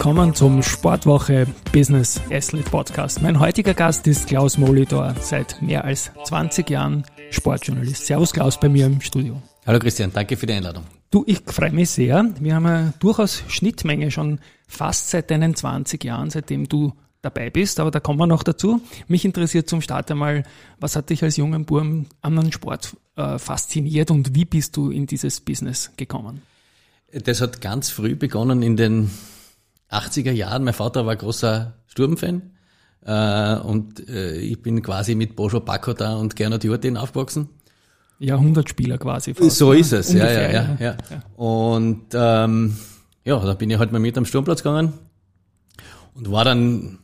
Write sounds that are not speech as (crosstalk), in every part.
Willkommen zum Sportwoche Business Athlete Podcast. Mein heutiger Gast ist Klaus Molitor, seit mehr als 20 Jahren Sportjournalist. Servus Klaus bei mir im Studio. Hallo Christian, danke für die Einladung. Du, ich freue mich sehr. Wir haben ja durchaus Schnittmenge schon fast seit deinen 20 Jahren, seitdem du dabei bist, aber da kommen wir noch dazu. Mich interessiert zum Start einmal, was hat dich als jungen Burm an den Sport äh, fasziniert und wie bist du in dieses Business gekommen? Das hat ganz früh begonnen in den 80er Jahren. Mein Vater war großer Sturmfan. Äh, und äh, ich bin quasi mit Bojo Bakoda und Gernot Jurtin aufgewachsen. Jahrhundertspieler quasi. Fast, so ist es, ja, ja, ja, ja, ja. Und ähm, ja, da bin ich halt mal mit am Sturmplatz gegangen und war dann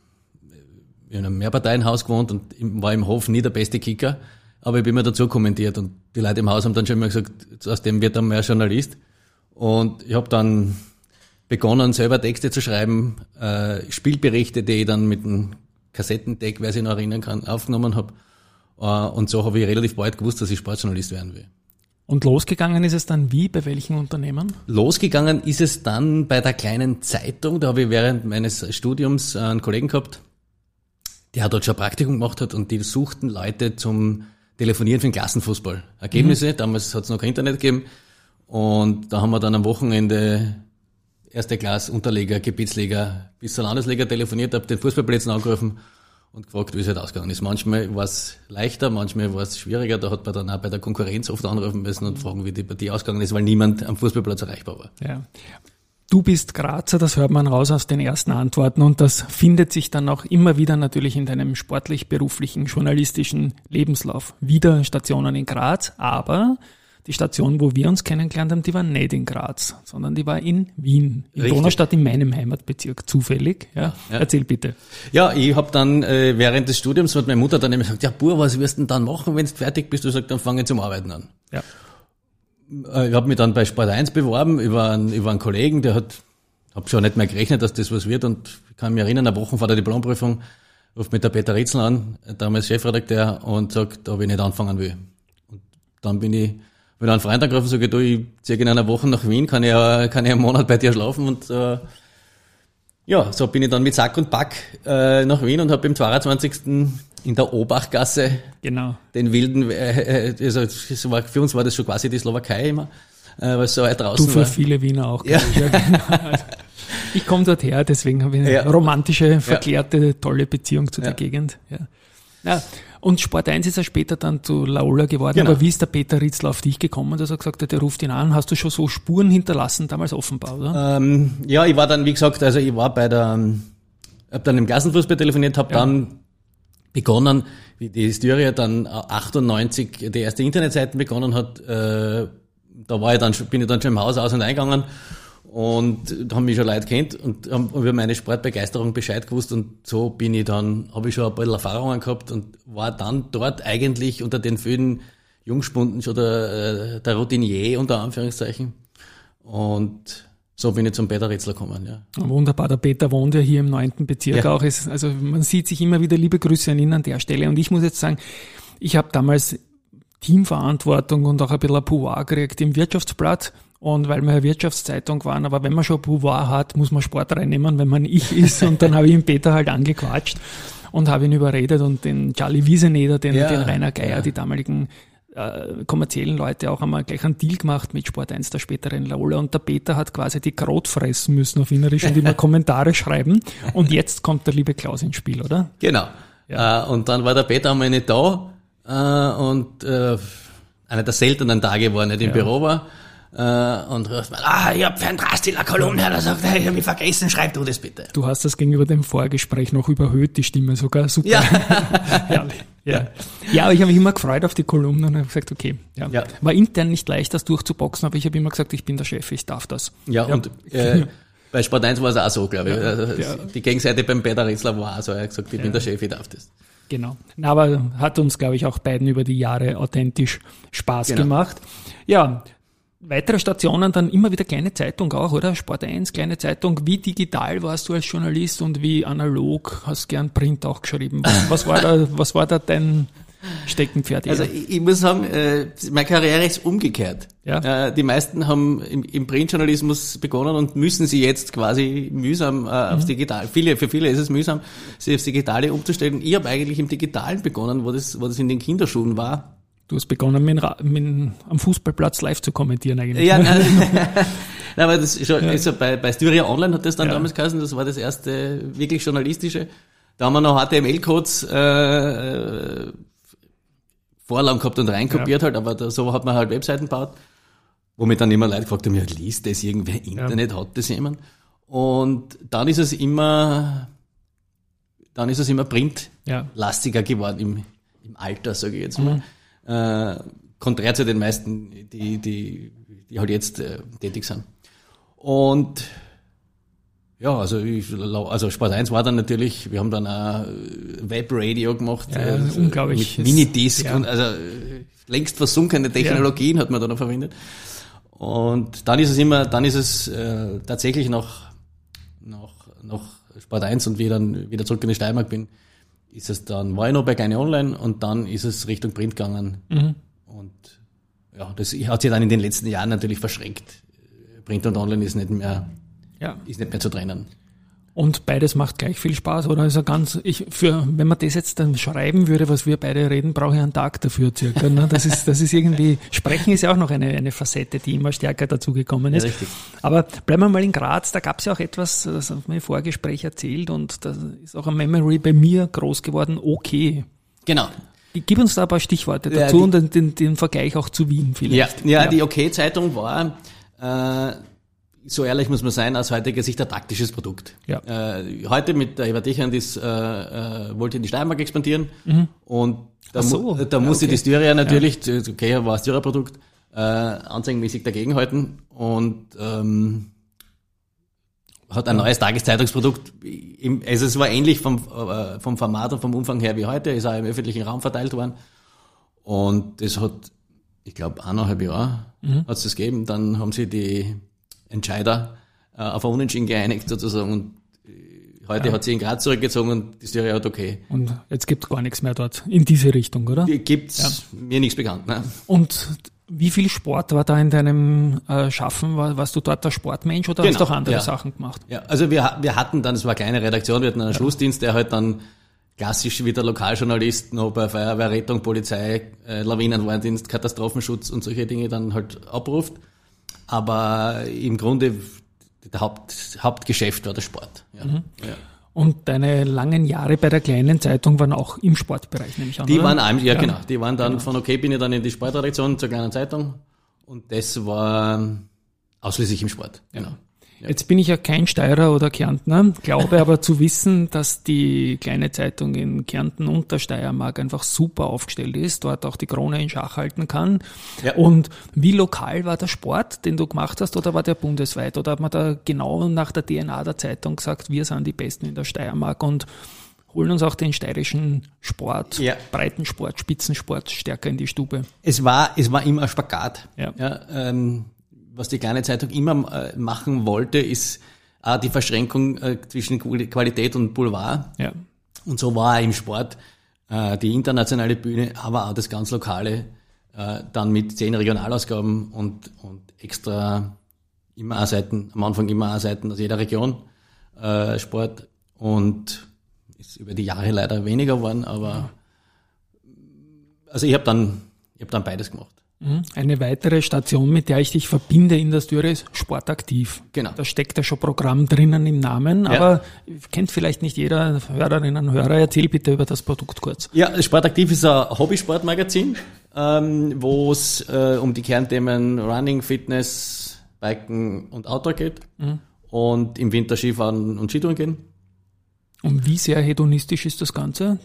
in einem Mehrparteienhaus gewohnt und war im Hof nie der beste Kicker, aber ich bin mir dazu kommentiert und die Leute im Haus haben dann schon immer gesagt, aus dem wird dann mehr Journalist. Und ich habe dann begonnen, selber Texte zu schreiben, äh, Spielberichte, die ich dann mit einem Kassettendeck, wer sich noch erinnern kann, aufgenommen habe. Äh, und so habe ich relativ bald gewusst, dass ich Sportjournalist werden will. Und losgegangen ist es dann wie? Bei welchen Unternehmen? Losgegangen ist es dann bei der kleinen Zeitung. Da habe ich während meines Studiums einen Kollegen gehabt, der dort schon ein Praktikum gemacht hat und die suchten Leute zum Telefonieren für den Klassenfußball. Ergebnisse, mhm. damals hat es noch kein Internet gegeben. Und da haben wir dann am Wochenende erste Klasse, Unterleger, Gebietsleger bis zur Landesliga telefoniert, habe den Fußballplätzen angerufen und gefragt, wie es halt ausgegangen ist. Manchmal war es leichter, manchmal war es schwieriger. Da hat man dann auch bei der Konkurrenz oft anrufen müssen und fragen, wie die Partie ausgegangen ist, weil niemand am Fußballplatz erreichbar war. Ja. Du bist Grazer, das hört man raus aus den ersten Antworten und das findet sich dann auch immer wieder natürlich in deinem sportlich-beruflichen, journalistischen Lebenslauf. Wieder Stationen in Graz, aber die Station, wo wir uns kennengelernt haben, die war nicht in Graz, sondern die war in Wien, in Richtig. Donaustadt, in meinem Heimatbezirk, zufällig. Ja, ja. Erzähl bitte. Ja, ich habe dann äh, während des Studiums hat meine Mutter dann immer gesagt, ja, Bur, was wirst du denn dann machen, wenn du fertig bist? Du sagst, dann fange ich zum Arbeiten an. Ja. Äh, ich habe mich dann bei Sport 1 beworben über einen, über einen Kollegen, der hat, habe schon nicht mehr gerechnet, dass das was wird und ich kann mich erinnern, eine Woche vor der Diplomprüfung ruft mit der Peter Ritzel an, damals Chefredakteur, und sagt, ob ich nicht anfangen will. Und dann bin ich wenn einen Freund angerufen sage, du, ich ziehe in einer Woche nach Wien, kann ich, kann ich einen Monat bei dir schlafen und äh, ja, so bin ich dann mit Sack und Pack äh, nach Wien und habe im 22. in der Obachgasse genau. den wilden, äh, äh also so war, für uns war das schon quasi die Slowakei immer, äh, weil es so weit draußen du für war. viele Wiener auch. Ja. Ich, ja, genau. ich komme dort her, deswegen habe ich eine ja. romantische, verklärte, tolle Beziehung zu der Gegend. Ja. Ja, und Sport 1 ist ja später dann zu Laola geworden. Genau. Aber wie ist der Peter Ritzler auf dich gekommen, dass er gesagt hat, der ruft ihn an? Hast du schon so Spuren hinterlassen, damals offenbar, oder? Ähm, ja, ich war dann, wie gesagt, also ich war bei der, hab dann im Klassenfußball telefoniert, habe ja. dann begonnen, wie die Styria dann 98 die erste Internetseite begonnen hat, äh, da war ich dann, bin ich dann schon im Haus aus und eingegangen und haben mich schon Leute kennt und haben über meine Sportbegeisterung Bescheid gewusst und so bin ich dann, habe ich schon ein paar Erfahrungen gehabt und war dann dort eigentlich unter den vielen Jungspunden schon der, äh, der Routinier unter Anführungszeichen und so bin ich zum Peter Ritzler gekommen, ja. Wunderbar, der Peter wohnt ja hier im neunten Bezirk ja. auch. Also man sieht sich immer wieder, liebe Grüße an ihn an der Stelle. Und ich muss jetzt sagen, ich habe damals Teamverantwortung und auch ein bisschen ein Pouvoir gekriegt im Wirtschaftsblatt und weil wir eine Wirtschaftszeitung waren, aber wenn man schon Pouvoir hat, muss man Sport reinnehmen, wenn man ich ist. Und dann habe ich ihn Peter halt angequatscht und habe ihn überredet und den Charlie Wieseneder, den, ja, den Rainer Geier, ja. die damaligen äh, kommerziellen Leute auch einmal gleich einen Deal gemacht mit Sport 1 der späteren Laola und der Peter hat quasi die Kraut fressen müssen auf Wienerisch und immer (laughs) Kommentare schreiben und jetzt kommt der liebe Klaus ins Spiel, oder? Genau. Ja. Äh, und dann war der Peter einmal nicht da äh, und äh, einer der seltenen Tage, wo er nicht im Büro war äh, und ruft mal, ah, ich hab für ein Drastil eine Kolumne, da sagt er, ich hab mich vergessen, schreib du das bitte. Du hast das gegenüber dem Vorgespräch noch überhöht, die Stimme sogar, super. Ja, (laughs) Herrlich. Ja. ja, aber ich habe mich immer gefreut auf die Kolumne und habe gesagt, okay, ja. ja. War intern nicht leicht, das durchzuboxen, aber ich habe immer gesagt, ich bin der Chef, ich darf das. Ja, ja. und äh, (laughs) Bei Sport 1 war es auch so, glaube ich. Ja, also ja. Die Gegenseite beim Peter Ritzler war auch so, er hat gesagt, ich bin der Chef, ich darf das. Genau. Aber hat uns, glaube ich, auch beiden über die Jahre authentisch Spaß genau. gemacht. Ja, weitere Stationen dann immer wieder kleine Zeitung auch, oder? Sport 1, kleine Zeitung. Wie digital warst du als Journalist und wie analog hast gern Print auch geschrieben? Was war da, (laughs) was war da dein Steckenpferd? Also ich, ich, muss sagen, äh, meine Karriere ist umgekehrt. Ja. Äh, die meisten haben im, im Printjournalismus begonnen und müssen sie jetzt quasi mühsam äh, aufs mhm. Digital. Viele, für viele ist es mühsam, sich aufs Digitale umzustellen. Ich habe eigentlich im Digitalen begonnen, wo das, wo das in den Kinderschuhen war. Du hast begonnen, mit, mit, am Fußballplatz live zu kommentieren eigentlich. Ja, nein, (laughs) nein aber das schon, ja. also bei, bei Styria Online hat das dann ja. damals geheißen, das war das erste wirklich journalistische. Da haben wir noch HTML-Codes äh, Vorlagen gehabt und reinkopiert ja. halt, aber da, so hat man halt Webseiten gebaut, wo mir dann immer Leute gefragt haben, ja, liest das irgendwer Internet, hat das jemand? Und dann ist es immer, dann ist es immer printlastiger geworden im, im Alter, sage ich jetzt mal. Mhm. Äh, konträr zu den meisten, die, die, die halt jetzt äh, tätig sind. Und ja, also, ich, also Sport 1 war dann natürlich, wir haben dann auch Webradio gemacht, ja, äh, unglaublich. mit Minidisc ja. und also längst versunkene Technologien ja. hat man da noch verwendet. Und dann ist es immer, dann ist es äh, tatsächlich noch, noch, noch Sport 1 und wie ich dann wieder zurück in die Steiermark bin, ist es dann, war ich noch bei Geine Online und dann ist es Richtung Print gegangen. Mhm. Und ja, das hat sich dann in den letzten Jahren natürlich verschränkt. Print und Online ist nicht mehr ja. ist nicht mehr zu trennen. Und beides macht gleich viel Spaß, oder? Also ganz, ich, für, wenn man das jetzt dann schreiben würde, was wir beide reden, brauche ich einen Tag dafür circa. Ne? Das ist, das ist irgendwie, Sprechen ist ja auch noch eine, eine Facette, die immer stärker dazugekommen ist. Ja, richtig. Aber bleiben wir mal in Graz, da gab es ja auch etwas, das hat mir im Vorgespräch erzählt und da ist auch ein Memory bei mir groß geworden, okay. Genau. Gib uns da ein paar Stichworte dazu ja, und den, den, den Vergleich auch zu Wien vielleicht. Ja, ja, ja. die OK-Zeitung okay war, äh, so ehrlich muss man sein, aus heutiger Sicht ein taktisches Produkt. Ja. Äh, heute mit der Eva Dechand ist, äh, äh, wollte in die Steiermark expandieren und da, so. mu da musste okay. die Styria natürlich, ja. okay, war ein Styria-Produkt, äh, anzeigenmäßig dagegenhalten und ähm, hat ein neues Tageszeitungsprodukt. Also es war ähnlich vom, äh, vom Format und vom Umfang her wie heute, ist auch im öffentlichen Raum verteilt worden. Und das hat, ich glaube, eineinhalb Jahre mhm. hat es das gegeben. Dann haben sie die Entscheider äh, auf ein Unentschieden geeinigt sozusagen und äh, heute ja. hat sie in Graz zurückgezogen und die Serie hat okay. Und jetzt gibt es gar nichts mehr dort in diese Richtung, oder? Gibt's ja. mir nichts bekannt. Ne? Und wie viel Sport war da in deinem äh, Schaffen? War, warst du dort der Sportmensch oder genau, hast du auch andere ja. Sachen gemacht? Ja, also wir, wir hatten dann, es war eine kleine Redaktion, wir hatten einen. Schlussdienst, der halt dann klassisch wie der Lokaljournalist noch bei Feuerwehr, Rettung, Polizei, äh, Lawinenwarndienst, Katastrophenschutz und solche Dinge dann halt abruft. Aber im Grunde der Haupt, Hauptgeschäft war der Sport. Ja. Mhm. Ja. Und deine langen Jahre bei der kleinen Zeitung waren auch im Sportbereich, nehme ich an. Die oder? waren, einem, ja, ja, genau. Die waren dann von okay, bin ich dann in die Sportredaktion zur kleinen Zeitung. Und das war ausschließlich im Sport. Genau. Jetzt bin ich ja kein Steirer oder Kärntner, glaube (laughs) aber zu wissen, dass die kleine Zeitung in Kärnten und der Steiermark einfach super aufgestellt ist, dort auch die Krone in Schach halten kann. Ja. Und wie lokal war der Sport, den du gemacht hast, oder war der bundesweit? Oder hat man da genau nach der DNA der Zeitung gesagt, wir sind die Besten in der Steiermark und holen uns auch den steirischen Sport, ja. Breitensport, Spitzensport stärker in die Stube? Es war, es war immer Spagat. Ja. ja ähm, was die kleine Zeitung immer äh, machen wollte, ist äh, die Verschränkung äh, zwischen Qualität und Boulevard. Ja. Und so war im Sport äh, die internationale Bühne, aber auch das ganz Lokale, äh, dann mit zehn Regionalausgaben und, und extra immer A-Seiten, am Anfang immer A-Seiten aus jeder Region äh, Sport und ist über die Jahre leider weniger geworden, aber also ich habe dann, ich hab dann beides gemacht. Mhm. Eine weitere Station, mit der ich dich verbinde in der Styre ist Sportaktiv. Genau. Da steckt ja schon Programm drinnen im Namen, ja. aber kennt vielleicht nicht jeder Hörerinnen und Hörer. Erzähl bitte über das Produkt kurz. Ja, Sportaktiv ist ein Hobbysportmagazin, ähm, wo es äh, um die Kernthemen Running, Fitness, Biken und Outdoor geht mhm. und im Winter Skifahren und Skitouren gehen. Und wie sehr hedonistisch ist das Ganze?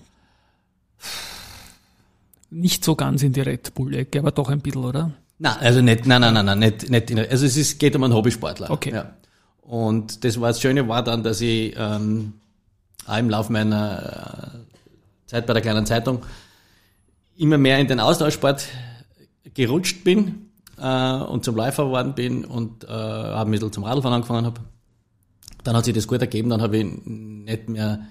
Nicht so ganz in die Red Bull-Ecke, aber doch ein bisschen, oder? Nein, also nicht, nein, nein, nein, nein nicht, nicht in, also es ist, geht um einen Hobbysportler. Okay. Ja. Und das war das Schöne war dann, dass ich ähm, auch im Laufe meiner äh, Zeit bei der kleinen Zeitung immer mehr in den Austauschsport gerutscht bin äh, und zum Läufer geworden bin und äh, ein bisschen zum Radfahren angefangen habe. Dann hat sich das gut ergeben, dann habe ich nicht mehr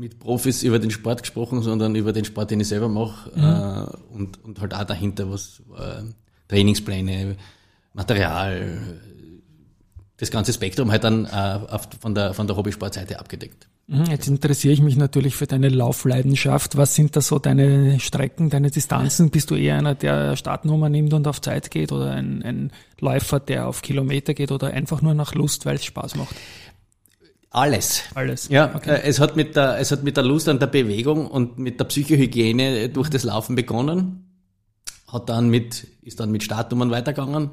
mit Profis über den Sport gesprochen, sondern über den Sport, den ich selber mache mhm. äh, und, und halt auch dahinter was äh, Trainingspläne, Material, das ganze Spektrum halt dann äh, von der, von der Hobbysportseite abgedeckt. Mhm, jetzt interessiere ich mich natürlich für deine Laufleidenschaft. Was sind da so deine Strecken, deine Distanzen? Bist du eher einer, der Startnummer nimmt und auf Zeit geht oder ein, ein Läufer, der auf Kilometer geht oder einfach nur nach Lust, weil es Spaß macht? Alles. Alles. Ja, okay. Äh, es hat mit der, es hat mit der Lust an der Bewegung und mit der Psychohygiene durch das Laufen begonnen. Hat dann mit, ist dann mit Startnummern weitergegangen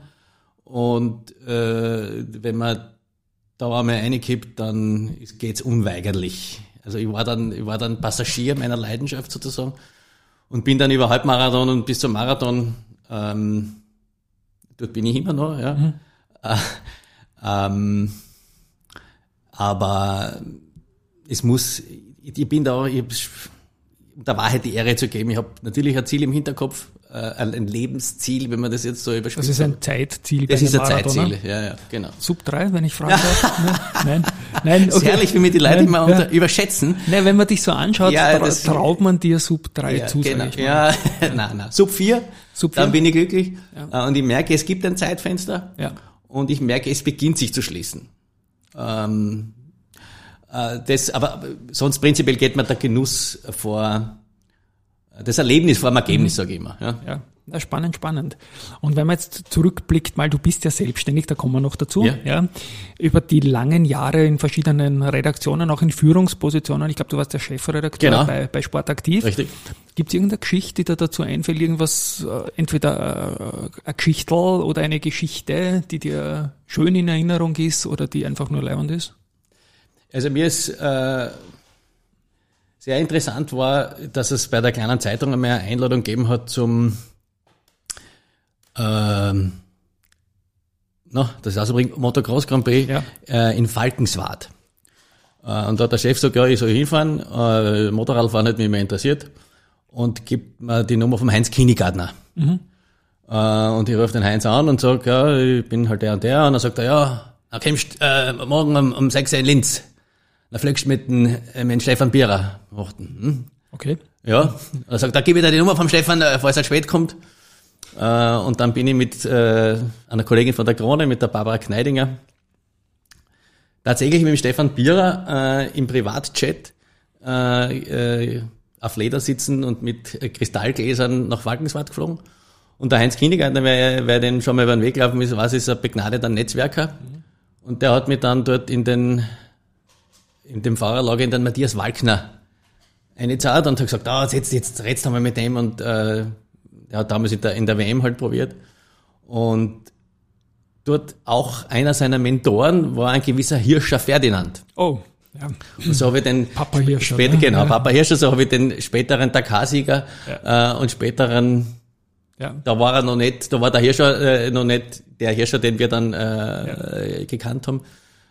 und äh, wenn man da einmal reinkippt, dann geht's unweigerlich. Also ich war dann, ich war dann Passagier meiner Leidenschaft sozusagen und bin dann über Halbmarathon und bis zum Marathon, ähm, dort bin ich immer noch, ja. Mhm. Äh, ähm, aber es muss, ich bin da, ich, da war halt die Ehre zu geben. Ich habe natürlich ein Ziel im Hinterkopf, äh, ein Lebensziel, wenn man das jetzt so überspitzt. Das ist ein Zeitziel. Das ist ein Zeitziel, ja, ja, genau. Sub 3, wenn ich fragen darf. (laughs) nein, nein. Okay. Ist herrlich, wie mir die Leute nein, immer ja. überschätzen. Nein, wenn man dich so anschaut, ja, das, traut man dir Sub 3 ja, zu, genau. Ja, (laughs) nein, nein. Sub 4, Sub 4, dann bin ich glücklich. Ja. Äh, und ich merke, es gibt ein Zeitfenster. Ja. Und ich merke, es beginnt sich zu schließen. Ähm, äh, das, aber sonst prinzipiell geht man der Genuss vor das Erlebnis vor dem Ergebnis, mhm. sage ich immer. Ja. ja. Ja, spannend, spannend. Und wenn man jetzt zurückblickt, mal, du bist ja selbstständig, da kommen wir noch dazu, ja. ja über die langen Jahre in verschiedenen Redaktionen, auch in Führungspositionen. Ich glaube, du warst der Chefredakteur genau. bei, bei Sport Aktiv. Richtig. Gibt es irgendeine Geschichte, die da dazu einfällt, irgendwas, äh, entweder äh, eine Geschichte oder eine Geschichte, die dir schön in Erinnerung ist oder die einfach nur leibend ist? Also mir ist äh, sehr interessant war, dass es bei der kleinen Zeitung einmal eine Einladung gegeben hat zum ähm, no, das ist also Motocross Grand Prix ja. äh, in Falkenswart. Äh, und da hat der Chef gesagt, ja, ich soll hinfahren, äh, Motorradfahren hat mich mehr interessiert und gibt mir die Nummer vom Heinz Kinigardner. Mhm. Äh, und ich rufe den Heinz an und sage, ja, ich bin halt der und der. Und dann sagt er, ja, dann kommst äh, morgen um, um 6 Uhr in Linz. Dann fliegst du mit dem, äh, mit dem Stefan Bierer. Hm? Okay. Ja. Er sagt, da gebe ich dir die Nummer vom Stefan, äh, falls er spät kommt. Äh, und dann bin ich mit äh, einer Kollegin von der Krone, mit der Barbara Kneidinger, tatsächlich mit dem Stefan Bierer äh, im Privatchat auf Leder sitzen und mit Kristallgläsern nach Falkenswart geflogen. Und der Heinz Kindergartner, wer, wer den schon mal über den Weg gelaufen ist, weiß, ist ein begnadeter Netzwerker. Mhm. Und der hat mich dann dort in den in dem Fahrerlager in den Matthias Walkner eine Zeit und hat gesagt, ah, jetzt, jetzt redst du mal mit dem und äh, er hat damals in der, in der WM halt probiert. Und dort auch einer seiner Mentoren war ein gewisser Hirscher Ferdinand. Oh, ja. Und so habe ich den Papa Hirscher, später, ne? genau, ja. Papa Hirscher, so habe ich den späteren Dakar-Sieger ja. äh, und späteren ja. Da war er noch nicht, da war der Hirscher äh, noch nicht der Hirscher, den wir dann äh, ja. gekannt haben.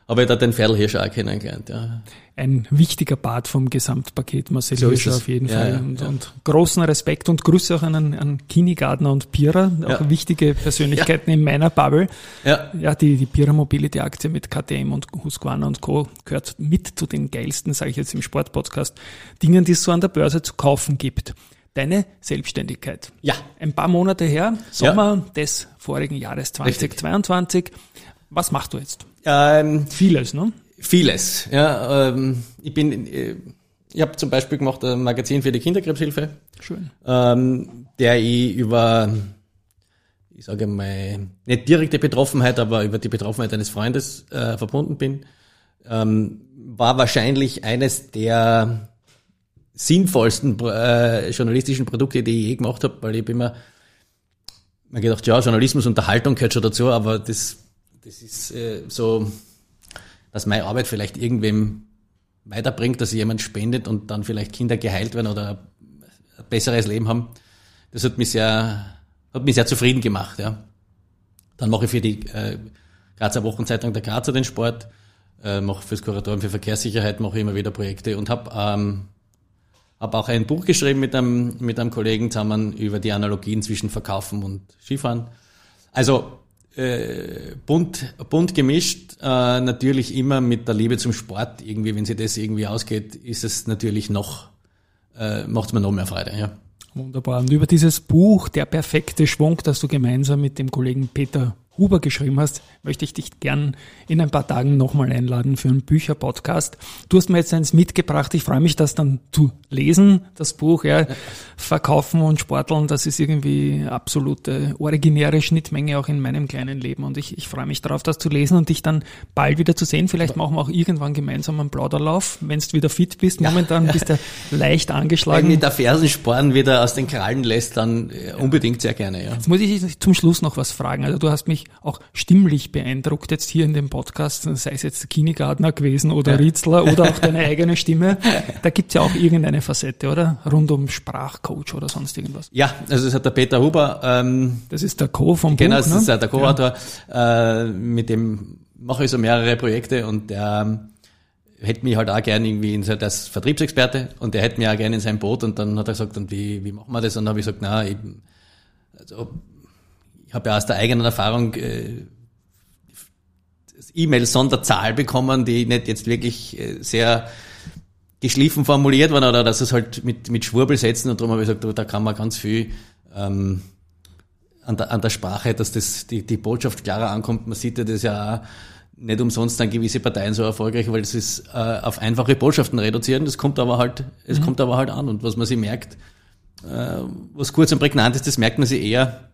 Aber ich da den Ferl Hirscher auch kennengelernt, ja. Ein wichtiger Part vom Gesamtpaket, Marcel so Hirscher auf jeden ja, Fall. Ja, und, ja. und, großen Respekt und Grüße auch an, an Kini Gardner und Pira, auch wichtige Persönlichkeiten in meiner Bubble. Ja, ja die, die Pira Mobility Aktie mit KTM und Husqvarna und Co. gehört mit zu den geilsten, sage ich jetzt im Sportpodcast, Dingen, die es so an der Börse zu kaufen gibt. Deine Selbstständigkeit. Ja. Ein paar Monate her, Sommer des vorigen Jahres 2022. Richtig. Was machst du jetzt? Ähm, vieles, ne? Vieles. Ja, ähm, ich bin, äh, ich habe zum Beispiel gemacht ein Magazin für die Kinderkrebshilfe. Schön. Ähm, der ich über, ich sage mal, nicht direkte Betroffenheit, aber über die Betroffenheit eines Freundes äh, verbunden bin. Ähm, war wahrscheinlich eines der sinnvollsten äh, journalistischen Produkte, die ich je gemacht habe, weil ich hab immer mir gedacht, ja, Journalismus, Unterhaltung gehört schon dazu, aber das das ist äh, so, dass meine Arbeit vielleicht irgendwem weiterbringt, dass jemand spendet und dann vielleicht Kinder geheilt werden oder ein besseres Leben haben. Das hat mich sehr, hat mich sehr zufrieden gemacht, ja. Dann mache ich für die äh, Grazer Wochenzeitung der Grazer den Sport, äh, mache fürs Kuratorium für Verkehrssicherheit, mache immer wieder Projekte und habe ähm, hab auch ein Buch geschrieben mit einem, mit einem Kollegen zusammen über die Analogien zwischen Verkaufen und Skifahren. Also äh, bunt, bunt gemischt, äh, natürlich immer mit der Liebe zum Sport. Irgendwie, wenn sie das irgendwie ausgeht, ist es natürlich noch, äh, macht es mir noch mehr Freude. Ja. Wunderbar. Und über dieses Buch, Der perfekte Schwung, das du gemeinsam mit dem Kollegen Peter Huber geschrieben hast, möchte ich dich gern in ein paar Tagen nochmal einladen für einen Bücherpodcast. Du hast mir jetzt eins mitgebracht. Ich freue mich, das dann zu lesen, das Buch. Ja. Verkaufen und Sporteln, das ist irgendwie absolute originäre Schnittmenge auch in meinem kleinen Leben. Und ich, ich freue mich darauf, das zu lesen und dich dann bald wieder zu sehen. Vielleicht machen wir auch irgendwann gemeinsam einen Plauderlauf, wenn du wieder fit bist. Momentan ja, bist du leicht angeschlagen. Wenn der Fersensporn wieder aus den Krallen lässt, dann äh, unbedingt sehr gerne. Ja. Jetzt muss ich zum Schluss noch was fragen. Also du hast mich auch stimmlich beeindruckt jetzt hier in dem Podcast, sei es jetzt Kinegardner gewesen oder ja. Ritzler oder auch deine (laughs) eigene Stimme. Da gibt's ja auch irgendeine Facette, oder? Rund um Sprachcoach oder sonst irgendwas. Ja, also es hat der Peter Huber. Ähm, das ist der Co. vom genau, Buch, Genau, das ne? ist der Co-Autor. Ja. Äh, mit dem mache ich so mehrere Projekte und der hätte mich halt auch gerne irgendwie in so, das Vertriebsexperte und der hätte mich auch gerne in sein Boot und dann hat er gesagt, und wie, wie machen wir das? Und dann habe ich gesagt, na, eben, also habe ja aus der eigenen Erfahrung äh, E-Mail-Sonderzahl bekommen, die nicht jetzt wirklich äh, sehr geschliffen formuliert waren oder dass es halt mit, mit Schwurbel setzen und darum habe ich gesagt, da kann man ganz viel ähm, an, der, an der Sprache, dass das die, die Botschaft klarer ankommt. Man sieht ja das ja auch nicht umsonst dann gewisse Parteien so erfolgreich, weil das ist äh, auf einfache Botschaften reduzieren. Das kommt aber halt, es mhm. kommt aber halt an und was man sich merkt, äh, was kurz und prägnant ist, das merkt man sich eher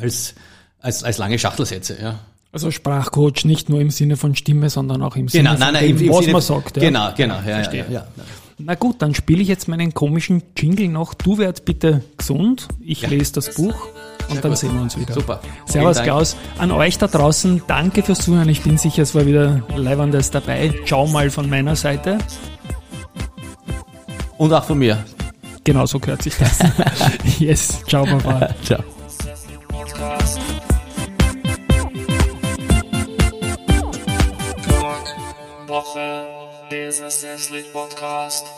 als, als, als lange Schachtelsätze, ja. Also Sprachcoach nicht nur im Sinne von Stimme, sondern auch im Sinne genau, nein, nein, von dem, im, was Sinne, man sagt. Ja. Genau, genau, ja, Verstehe. ja, ja, ja. Na gut, dann spiele ich jetzt meinen komischen Jingle noch. Du werd bitte gesund, ich ja. lese das Buch und Sehr dann gut. sehen wir uns wieder. Super. Servus Klaus. An euch da draußen, danke fürs Zuhören. Ich bin sicher, es war wieder Leibendes dabei. Ciao mal von meiner Seite. Und auch von mir. Genau so gehört sich das. (laughs) yes, ciao Baba. ciao. Woche, Business Podcast.